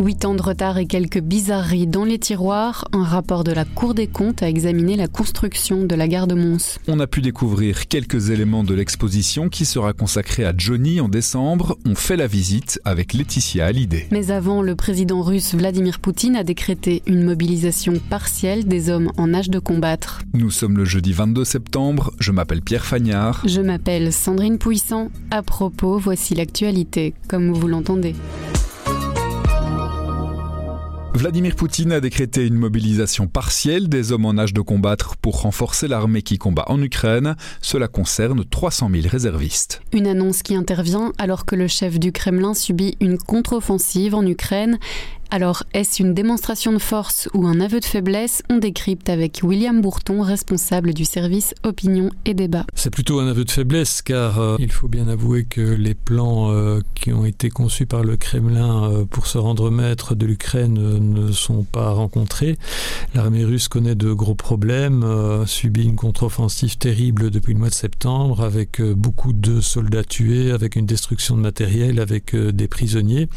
Huit ans de retard et quelques bizarreries dans les tiroirs, un rapport de la Cour des comptes a examiné la construction de la gare de Mons. On a pu découvrir quelques éléments de l'exposition qui sera consacrée à Johnny en décembre. On fait la visite avec Laetitia Hallyday. Mais avant, le président russe Vladimir Poutine a décrété une mobilisation partielle des hommes en âge de combattre. Nous sommes le jeudi 22 septembre. Je m'appelle Pierre Fagnard. Je m'appelle Sandrine Puissant. À propos, voici l'actualité, comme vous l'entendez. Vladimir Poutine a décrété une mobilisation partielle des hommes en âge de combattre pour renforcer l'armée qui combat en Ukraine. Cela concerne 300 000 réservistes. Une annonce qui intervient alors que le chef du Kremlin subit une contre-offensive en Ukraine. Alors, est-ce une démonstration de force ou un aveu de faiblesse On décrypte avec William Bourton, responsable du service opinion et débat. C'est plutôt un aveu de faiblesse car euh, il faut bien avouer que les plans euh, qui ont été conçus par le Kremlin euh, pour se rendre maître de l'Ukraine ne sont pas rencontrés. L'armée russe connaît de gros problèmes, subit une contre-offensive terrible depuis le mois de septembre avec beaucoup de soldats tués, avec une destruction de matériel, avec des prisonniers.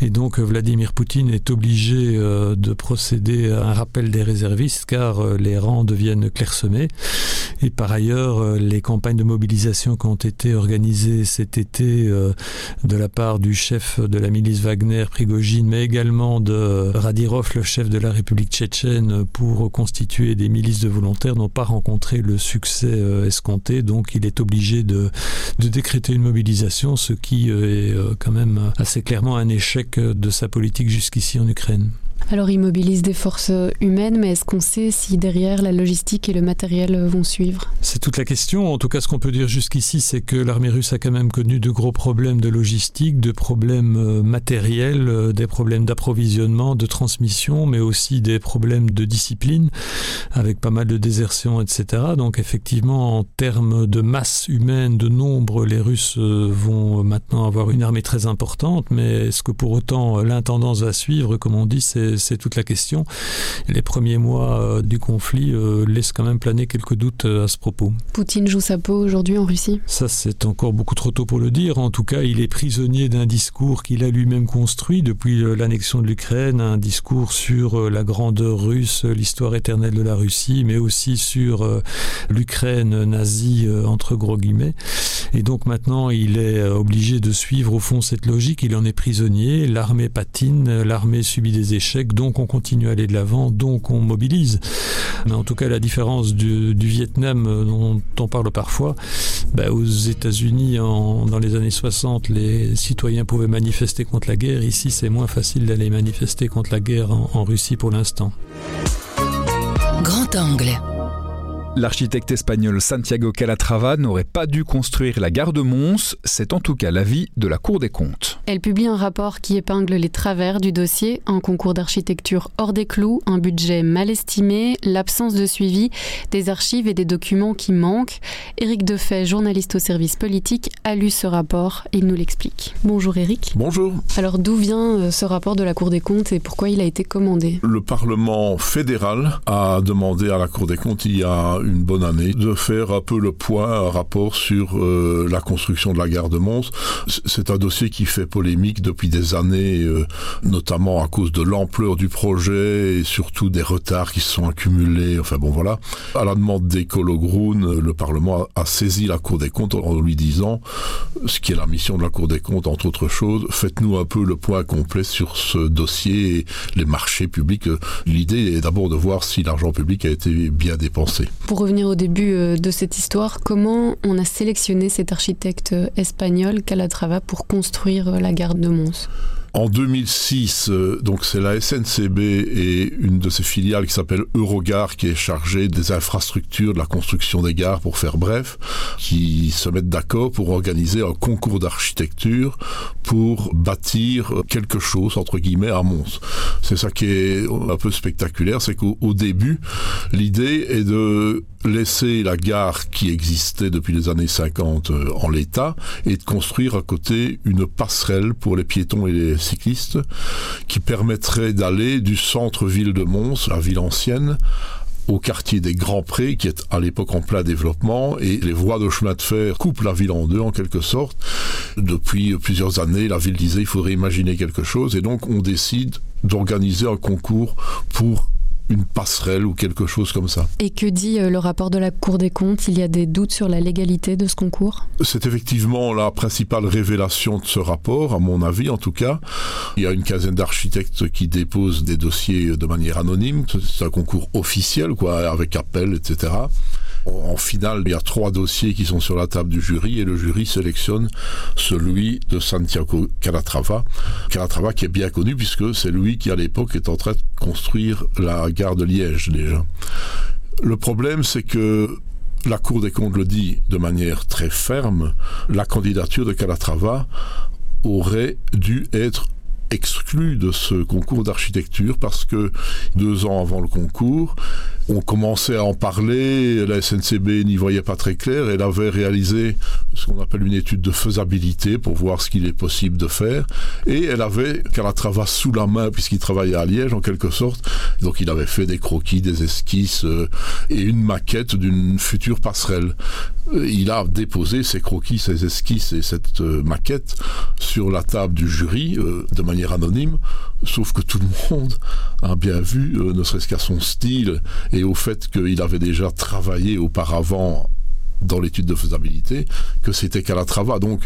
Et donc Vladimir Poutine est obligé euh, de procéder à un rappel des réservistes car euh, les rangs deviennent clairsemés. Et par ailleurs, euh, les campagnes de mobilisation qui ont été organisées cet été euh, de la part du chef de la milice Wagner, Prigogine, mais également de Radirov, le chef de la République tchétchène, pour constituer des milices de volontaires, n'ont pas rencontré le succès euh, escompté. Donc il est obligé de, de décréter une mobilisation, ce qui euh, est euh, quand même assez clairement un échec de sa politique jusqu'ici en Ukraine. Alors, il mobilise des forces humaines, mais est-ce qu'on sait si derrière la logistique et le matériel vont suivre? C'est toute la question. En tout cas, ce qu'on peut dire jusqu'ici, c'est que l'armée russe a quand même connu de gros problèmes de logistique, de problèmes euh, matériels, euh, des problèmes d'approvisionnement, de transmission, mais aussi des problèmes de discipline, avec pas mal de désertions, etc. Donc, effectivement, en termes de masse humaine, de nombre, les Russes euh, vont maintenant avoir une armée très importante, mais est-ce que pour autant l'intendance va suivre, comme on dit, c'est c'est toute la question. Les premiers mois euh, du conflit euh, laissent quand même planer quelques doutes euh, à ce propos. Poutine joue sa peau aujourd'hui en Russie? Ça, c'est encore beaucoup trop tôt pour le dire. En tout cas, il est prisonnier d'un discours qu'il a lui-même construit depuis l'annexion de l'Ukraine, un discours sur la grandeur russe, l'histoire éternelle de la Russie, mais aussi sur l'Ukraine nazie, entre gros guillemets. Et donc maintenant, il est obligé de suivre au fond cette logique. Il en est prisonnier. L'armée patine, l'armée subit des échecs, donc on continue à aller de l'avant, donc on mobilise. Mais en tout cas, la différence du, Vietnam euh, dont on parle parfois, bah, aux États-Unis, dans les années 60, les citoyens pouvaient manifester contre la guerre. Ici, c'est moins facile d'aller manifester contre la guerre en, en Russie pour l'instant. Grand angle. L'architecte espagnol Santiago Calatrava n'aurait pas dû construire la gare de Mons. C'est en tout cas l'avis de la Cour des comptes. Elle publie un rapport qui épingle les travers du dossier, un concours d'architecture hors des clous, un budget mal estimé, l'absence de suivi, des archives et des documents qui manquent. Éric Defay, journaliste au service politique, a lu ce rapport et il nous l'explique. Bonjour Éric. Bonjour. Alors d'où vient euh, ce rapport de la Cour des comptes et pourquoi il a été commandé? Le Parlement fédéral a demandé à la Cour des comptes il y a une bonne année de faire un peu le point, un rapport sur euh, la construction de la gare de Mons. C'est un dossier qui fait polémique depuis des années, euh, notamment à cause de l'ampleur du projet et surtout des retards qui se sont accumulés. Enfin bon voilà. À la demande d'Ecolo Groen, le Parlement a, saisi la Cour des comptes en lui disant, ce qui est la mission de la Cour des comptes entre autres choses, faites-nous un peu le point complet sur ce dossier et les marchés publics. L'idée est d'abord de voir si l'argent public a été bien dépensé. Revenir au début euh, de cette histoire, comment on a sélectionné cet architecte euh, espagnol Calatrava pour construire euh, la gare de Mons? En 2006, euh, donc c'est la SNCB et une de ses filiales qui s'appelle Eurogare qui est chargée des infrastructures, de la construction des gares pour faire bref, qui se mettent d'accord pour organiser un concours d'architecture pour bâtir quelque chose entre guillemets à Mons. C'est ça qui est un peu spectaculaire, c'est qu'au au début, l'idée est de laisser la gare qui existait depuis les années 50 euh, en l'état et de construire à côté une passerelle pour les piétons et les cyclistes qui permettrait d'aller du centre-ville de Mons, la ville ancienne, au quartier des Grands Prés, qui est à l'époque en plein développement, et les voies de chemin de fer coupent la ville en deux en quelque sorte. Depuis plusieurs années, la ville disait il faudrait imaginer quelque chose, et donc on décide d'organiser un concours pour une passerelle ou quelque chose comme ça. Et que dit euh, le rapport de la Cour des comptes? Il y a des doutes sur la légalité de ce concours? C'est effectivement la principale révélation de ce rapport, à mon avis en tout cas. Il y a une quinzaine d'architectes qui déposent des dossiers de manière anonyme. C'est un concours officiel, quoi, avec appel, etc. En finale, il y a trois dossiers qui sont sur la table du jury et le jury sélectionne celui de Santiago Calatrava. Calatrava qui est bien connu puisque c'est lui qui à l'époque est en train de construire la gare de Liège déjà. Le problème c'est que la Cour des comptes le dit de manière très ferme, la candidature de Calatrava aurait dû être exclue de ce concours d'architecture parce que deux ans avant le concours, on commençait à en parler, la SNCB n'y voyait pas très clair, elle avait réalisé ce qu'on appelle une étude de faisabilité pour voir ce qu'il est possible de faire, et elle avait Calatrava sous la main puisqu'il travaillait à Liège en quelque sorte, donc il avait fait des croquis, des esquisses euh, et une maquette d'une future passerelle. Euh, il a déposé ses croquis, ses esquisses et cette euh, maquette sur la table du jury de manière anonyme, sauf que tout le monde a bien vu, ne serait-ce qu'à son style et au fait qu'il avait déjà travaillé auparavant dans l'étude de faisabilité que c'était Calatrava. Donc,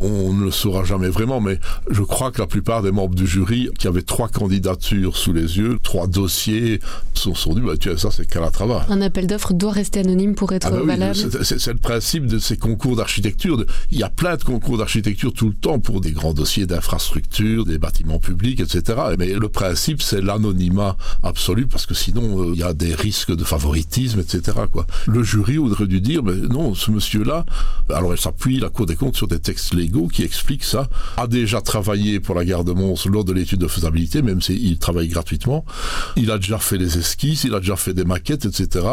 on ne le saura jamais vraiment, mais je crois que la plupart des membres du jury qui avaient trois candidatures sous les yeux, trois dossiers, sont, sont dit, bah, tu ça c'est Calatrava. Un appel d'offres doit rester anonyme pour être ah bah valable. c'est le principe de ces concours d'architecture. Il y a plein de concours d'architecture tout le temps pour des grands dossiers d'infrastructure, des bâtiments publics, etc. Mais le principe, c'est l'anonymat absolu, parce que sinon, euh, il y a des risques de favoritisme, etc. Quoi. Le jury aurait dû dire, non, ce monsieur-là, alors elle s'appuie, la Cour des comptes, sur des textes légaux qui expliquent ça, a déjà travaillé pour la gare de Mons lors de l'étude de faisabilité, même s'il travaille gratuitement. Il a déjà fait les esquisses, il a déjà fait des maquettes, etc.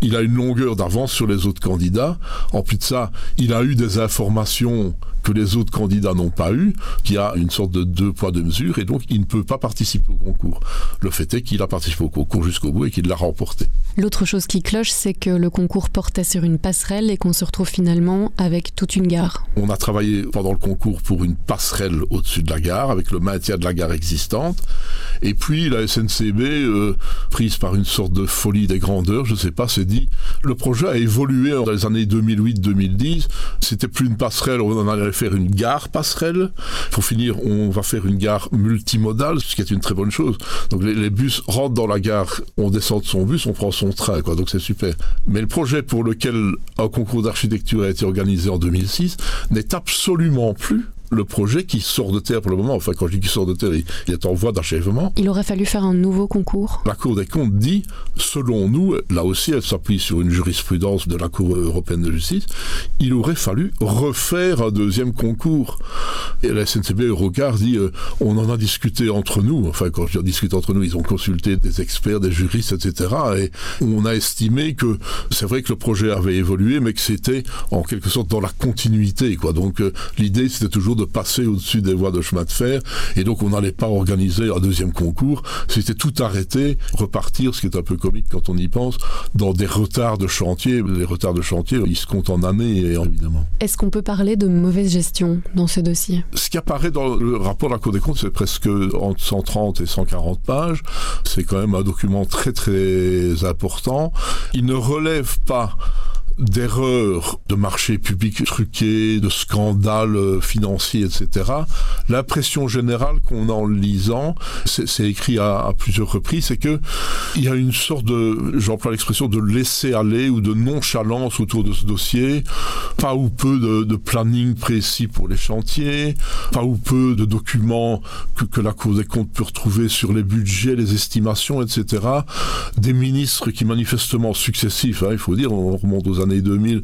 Il a une longueur d'avance sur les autres candidats. En plus de ça, il a eu des informations que les autres candidats n'ont pas eu, qui a une sorte de deux poids deux mesures, et donc il ne peut pas participer au concours. Le fait est qu'il a participé au concours jusqu'au bout et qu'il l'a remporté. L'autre chose qui cloche, c'est que le concours portait sur une passerelle et qu'on se retrouve finalement avec toute une gare. On a travaillé pendant le concours pour une passerelle au-dessus de la gare, avec le maintien de la gare existante, et puis la SNCB, euh, prise par une sorte de folie des grandeurs, je ne sais pas, s'est dit, le projet a évolué dans les années 2008-2010, c'était plus une passerelle, on en allait faire une gare passerelle. Pour finir, on va faire une gare multimodale, ce qui est une très bonne chose. Donc les, bus rentrent dans la gare, on descend de son bus, on prend son train, quoi. Donc c'est super. Mais le projet pour lequel un concours d'architecture a été organisé en 2006 n'est absolument plus le projet qui sort de terre pour le moment, enfin quand je dis qu'il sort de terre, il, est en voie d'achèvement. Il aurait fallu faire un nouveau concours La Cour des comptes dit, selon nous, là aussi elle s'appuie sur une jurisprudence de la Cour européenne de justice, il aurait fallu refaire un deuxième concours. Et la SNCB Eurocard dit, euh, on en a discuté entre nous, enfin quand je dis discuté entre nous, ils ont consulté des experts, des juristes, etc. Et on a estimé que c'est vrai que le projet avait évolué, mais que c'était en quelque sorte dans la continuité. Quoi. Donc euh, l'idée c'était toujours de de passer au-dessus des voies de chemin de fer. Et donc, on n'allait pas organiser un deuxième concours. C'était tout arrêter, repartir, ce qui est un peu comique quand on y pense, dans des retards de chantier. Les retards de chantier, ils se comptent en années, évidemment. Est-ce qu'on peut parler de mauvaise gestion dans ce dossier? Ce qui apparaît dans le rapport de la Cour des comptes, c'est presque entre 130 et 140 pages. C'est quand même un document très, très important. Il ne relève pas d'erreurs de marché public truqués, de scandales financiers, etc. L'impression générale qu'on a en lisant, c'est écrit à, plusieurs reprises, c'est que il y a une sorte de, j'emploie l'expression, de laisser aller ou de nonchalance autour de ce dossier, pas ou peu de, planning précis pour les chantiers, pas ou peu de documents que, la Cour des comptes peut retrouver sur les budgets, les estimations, etc. Des ministres qui manifestement successifs, hein, il faut dire, on remonte aux années 2000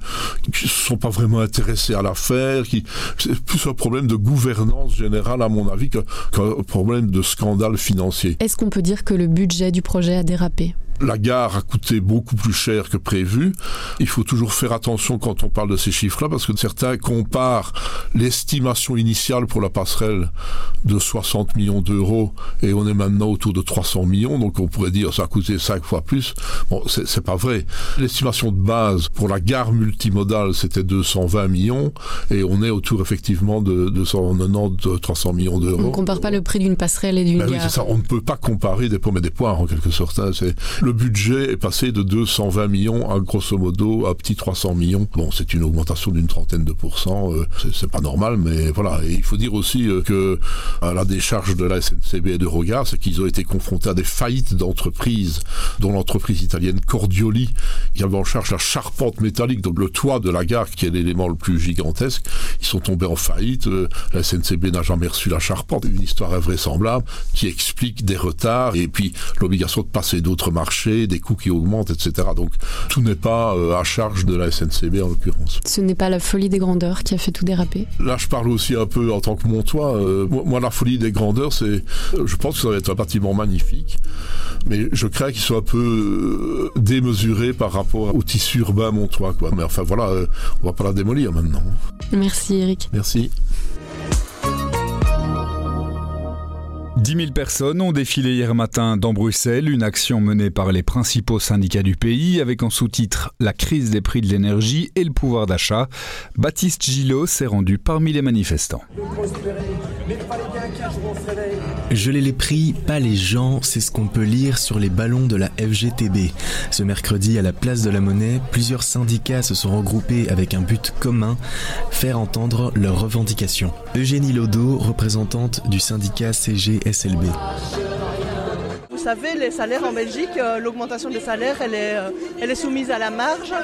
qui ne sont pas vraiment intéressés à l'affaire, qui c'est plus un problème de gouvernance générale à mon avis qu'un problème de scandale financier. Est-ce qu'on peut dire que le budget du projet a dérapé? La gare a coûté beaucoup plus cher que prévu. Il faut toujours faire attention quand on parle de ces chiffres-là parce que certains comparent l'estimation initiale pour la passerelle de 60 millions d'euros et on est maintenant autour de 300 millions. Donc on pourrait dire ça a coûté 5 fois plus. Bon, c'est pas vrai. L'estimation de base pour la gare multimodale c'était 220 millions et on est autour effectivement de 290 300 millions d'euros. On compare pas le prix d'une passerelle et d'une ben gare. Oui, ça. On ne peut pas comparer des pommes et des poires en quelque sorte. Hein. Le budget est passé de 220 millions à grosso modo à petit 300 millions. Bon, c'est une augmentation d'une trentaine de pourcents. Euh, c'est pas normal, mais voilà. Et il faut dire aussi euh, que la décharge de la SNCB et de Regard, c'est qu'ils ont été confrontés à des faillites d'entreprises, dont l'entreprise italienne Cordioli, qui avait en charge la charpente métallique, donc le toit de la gare, qui est l'élément le plus gigantesque. Ils sont tombés en faillite. Euh, la SNCB n'a jamais reçu la charpente. Une histoire invraisemblable qui explique des retards et puis l'obligation de passer d'autres marchés, des coûts qui augmentent, etc. Donc tout n'est pas à charge de la SNCB en l'occurrence. Ce n'est pas la folie des grandeurs qui a fait tout déraper. Là, je parle aussi un peu en tant que montois. Euh, moi, la folie des grandeurs, c'est, je pense que ça va être un bâtiment magnifique, mais je crains qu'il soit un peu euh, démesuré par rapport au tissu urbain montois. Quoi. Mais enfin voilà, euh, on va pas la démolir maintenant. Merci Eric. Merci. 10 000 personnes ont défilé hier matin dans Bruxelles, une action menée par les principaux syndicats du pays avec en sous-titre La crise des prix de l'énergie et le pouvoir d'achat. Baptiste Gillot s'est rendu parmi les manifestants. Geler les prix, pas les gens, c'est ce qu'on peut lire sur les ballons de la FGTB. Ce mercredi, à la place de la monnaie, plusieurs syndicats se sont regroupés avec un but commun, faire entendre leurs revendications. Eugénie Lodo, représentante du syndicat CGSLB. Vous savez, les salaires en Belgique, euh, l'augmentation des salaires, elle est, euh, elle est soumise à la marge.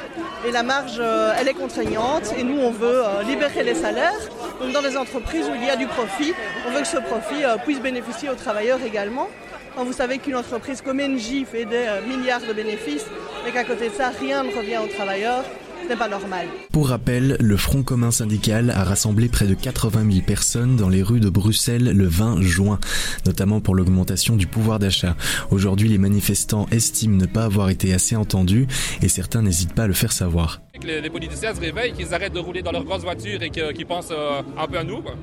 Et la marge, euh, elle est contraignante. Et nous, on veut libérer les salaires. Donc dans les entreprises où il y a du profit, on veut que ce profit puisse bénéficier aux travailleurs également. Quand vous savez qu'une entreprise comme Engie fait des milliards de bénéfices, mais qu'à côté de ça, rien ne revient aux travailleurs, c'est pas normal. Pour rappel, le Front commun syndical a rassemblé près de 80 000 personnes dans les rues de Bruxelles le 20 juin, notamment pour l'augmentation du pouvoir d'achat. Aujourd'hui, les manifestants estiment ne pas avoir été assez entendus et certains n'hésitent pas à le faire savoir. Les, les politiciens se réveillent, qu'ils arrêtent de rouler dans leurs grosses voitures et qu'ils pensent euh, un peu à nous. Quoi.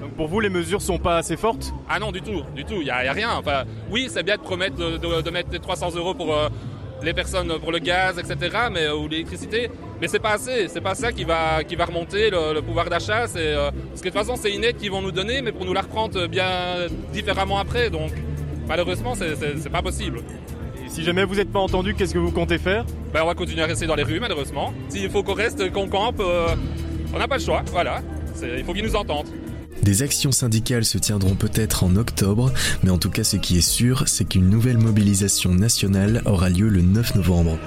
Donc pour vous, les mesures sont pas assez fortes? Ah non, du tout, du tout, il n'y a, a, rien. Enfin, oui, c'est bien de promettre de, de, de mettre 300 euros pour... Euh, les personnes pour le gaz, etc., mais, ou l'électricité. Mais c'est pas assez, c'est pas ça qui va, qui va remonter le, le pouvoir d'achat. C'est, euh, parce que de toute façon, c'est une aide qu'ils vont nous donner, mais pour nous la reprendre bien différemment après. Donc, malheureusement, c'est pas possible. Si jamais vous n'êtes pas entendu, qu'est-ce que vous comptez faire? Ben, On va continuer à rester dans les rues, malheureusement. S'il faut qu'on reste, qu'on campe, euh, on n'a pas le choix, voilà. Il faut qu'ils nous entendent. Des actions syndicales se tiendront peut-être en octobre, mais en tout cas ce qui est sûr, c'est qu'une nouvelle mobilisation nationale aura lieu le 9 novembre.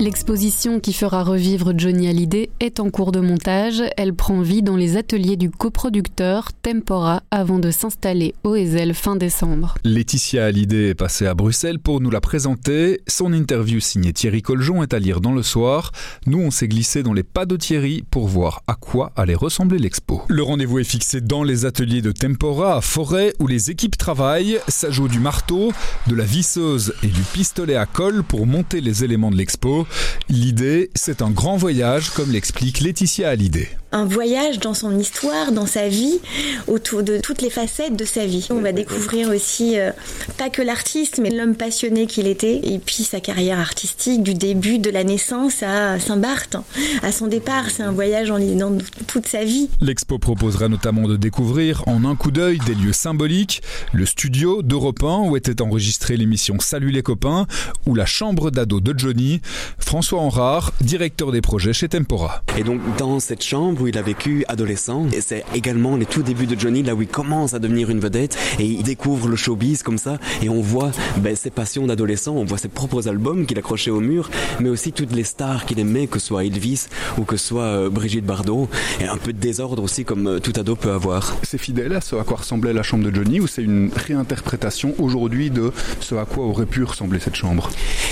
L'exposition qui fera revivre Johnny Hallyday est en cours de montage. Elle prend vie dans les ateliers du coproducteur Tempora avant de s'installer au Ezel fin décembre. Laetitia Hallyday est passée à Bruxelles pour nous la présenter. Son interview signée Thierry Coljon est à lire dans le soir. Nous, on s'est glissé dans les pas de Thierry pour voir à quoi allait ressembler l'expo. Le rendez-vous est fixé dans les ateliers de Tempora à Forêt où les équipes travaillent. Ça du marteau, de la visseuse et du pistolet à colle pour monter les éléments de l'expo. L'idée, c'est un grand voyage, comme l'explique Laetitia Hallyday un voyage dans son histoire, dans sa vie, autour de toutes les facettes de sa vie. On va découvrir aussi euh, pas que l'artiste, mais l'homme passionné qu'il était, et puis sa carrière artistique du début de la naissance à Saint-Barth, à son départ. C'est un voyage en dans toute sa vie. L'expo proposera notamment de découvrir en un coup d'œil des lieux symboliques, le studio d'Europe 1 où était enregistrée l'émission Salut les copains, ou la chambre d'ado de Johnny. François Henrard, directeur des projets chez Tempora. Et donc dans cette chambre où il a vécu adolescent. Et c'est également les tout débuts de Johnny, là où il commence à devenir une vedette et il découvre le showbiz comme ça. Et on voit ben, ses passions d'adolescent, on voit ses propres albums qu'il accrochait au mur, mais aussi toutes les stars qu'il aimait, que ce soit Elvis ou que ce soit euh, Brigitte Bardot. Et un peu de désordre aussi, comme euh, tout ado peut avoir. C'est fidèle à ce à quoi ressemblait la chambre de Johnny ou c'est une réinterprétation aujourd'hui de ce à quoi aurait pu ressembler cette chambre?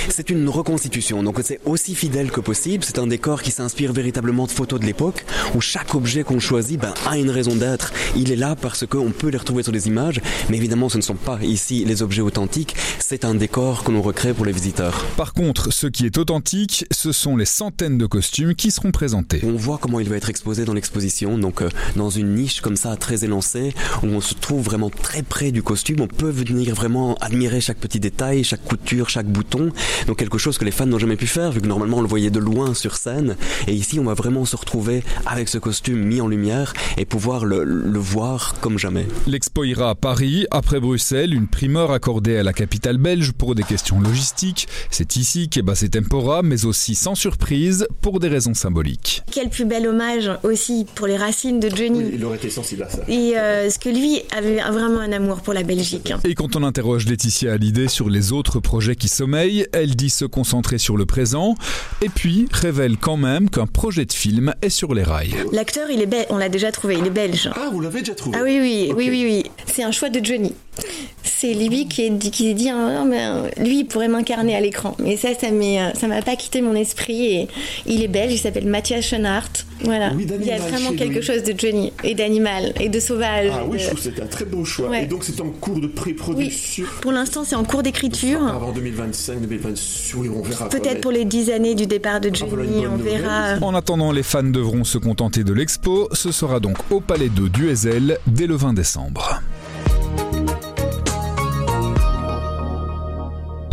C'est une reconstitution, donc c'est aussi fidèle que possible. C'est un décor qui s'inspire véritablement de photos de l'époque où chaque objet qu'on choisit ben, a une raison d'être. Il est là parce qu'on peut les retrouver sur des images, mais évidemment ce ne sont pas ici les objets authentiques, c'est un décor que l'on recrée pour les visiteurs. Par contre, ce qui est authentique, ce sont les centaines de costumes qui seront présentés. On voit comment il va être exposé dans l'exposition, donc euh, dans une niche comme ça très élancée, où on se trouve vraiment très près du costume, on peut venir vraiment admirer chaque petit détail, chaque couture, chaque bouton, donc quelque chose que les fans n'ont jamais pu faire, vu que normalement on le voyait de loin sur scène, et ici on va vraiment se retrouver avec ce costume mis en lumière et pouvoir le, le voir comme jamais. L'expo ira à Paris, après Bruxelles, une primeur accordée à la capitale belge pour des questions logistiques. C'est ici qu'est Basse Tempora, mais aussi sans surprise pour des raisons symboliques. Quel plus bel hommage aussi pour les racines de Johnny. Oui, il aurait été sensible à ça. Et euh, ce que lui avait vraiment un amour pour la Belgique. Et quand on interroge Laetitia Hallyday sur les autres projets qui sommeillent, elle dit se concentrer sur le présent et puis révèle quand même qu'un projet de film est sur les rails. L'acteur, il est belge, on l'a déjà trouvé, il est belge. Ah, vous l'avez déjà trouvé Ah oui, oui, okay. oui, oui, oui. C'est un choix de Johnny. C'est lui qui, est, qui s'est dit, ah, mais, lui, il pourrait m'incarner à l'écran. Mais ça, ça m'a, ça m'a pas quitté mon esprit. Et il est belge, il s'appelle Mathias Schoenhardt. Voilà. Oui, il y a vraiment quelque lui. chose de Johnny et d'animal et de sauvage. Ah oui, de... je trouve que c'est un très beau choix. Ouais. Et donc, c'est en cours de pré-production. Oui. Pour l'instant, c'est en cours d'écriture. Avant 2025, 2026, oui, on verra. Peut-être pour les 10 années du départ de Johnny, on verra. En attendant, les fans devront se contenter de l'expo. Ce sera donc au Palais de Duezel dès le 20 décembre.